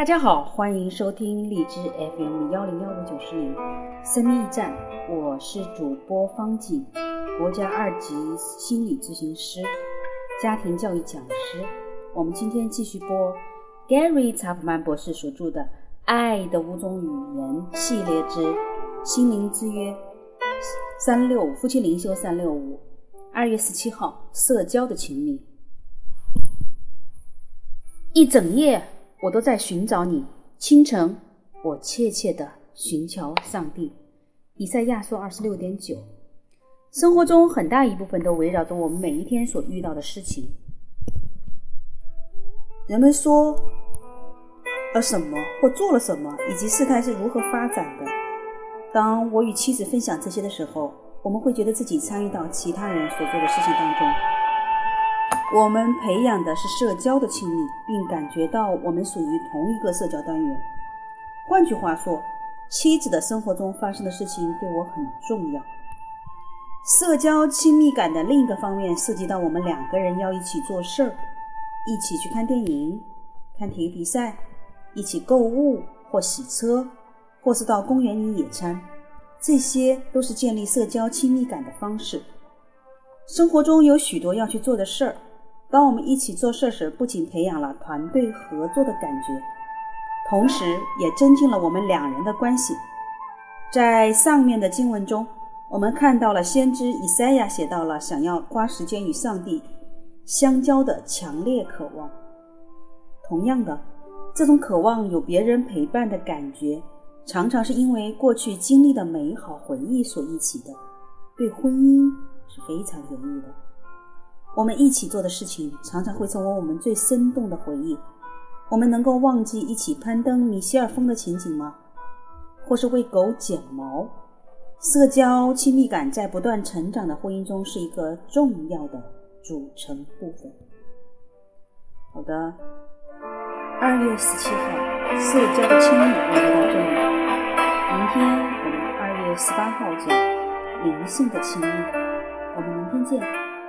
大家好，欢迎收听荔枝 FM 幺零幺五九十零生命驿站，我是主播方景，国家二级心理咨询师，家庭教育讲师。我们今天继续播 Gary 查普曼博士所著的《爱的五种语言》系列之心灵之约三六五夫妻灵修三六五，二月十七号社交的亲密，一整夜。我都在寻找你。清晨，我切切的寻求上帝。以赛亚书二十六点九。生活中很大一部分都围绕着我们每一天所遇到的事情。人们说了什么或做了什么，以及事态是如何发展的。当我与妻子分享这些的时候，我们会觉得自己参与到其他人所做的事情当中。我们培养的是社交的亲密，并感觉到我们属于同一个社交单元。换句话说，妻子的生活中发生的事情对我很重要。社交亲密感的另一个方面涉及到我们两个人要一起做事儿，一起去看电影、看体育比赛，一起购物或洗车，或是到公园里野餐，这些都是建立社交亲密感的方式。生活中有许多要去做的事儿。当我们一起做事时，不仅培养了团队合作的感觉，同时也增进了我们两人的关系。在上面的经文中，我们看到了先知以赛亚写到了想要花时间与上帝相交的强烈渴望。同样的，这种渴望有别人陪伴的感觉，常常是因为过去经历的美好回忆所引起的，对婚姻是非常有益的。我们一起做的事情，常常会成为我们最生动的回忆。我们能够忘记一起攀登米歇尔峰的情景吗？或是为狗剪毛？社交亲密感在不断成长的婚姻中是一个重要的组成部分。好的，二月十七号，社交的亲密就到这里。明天我们二月十八号讲灵性的亲密，我们明天见。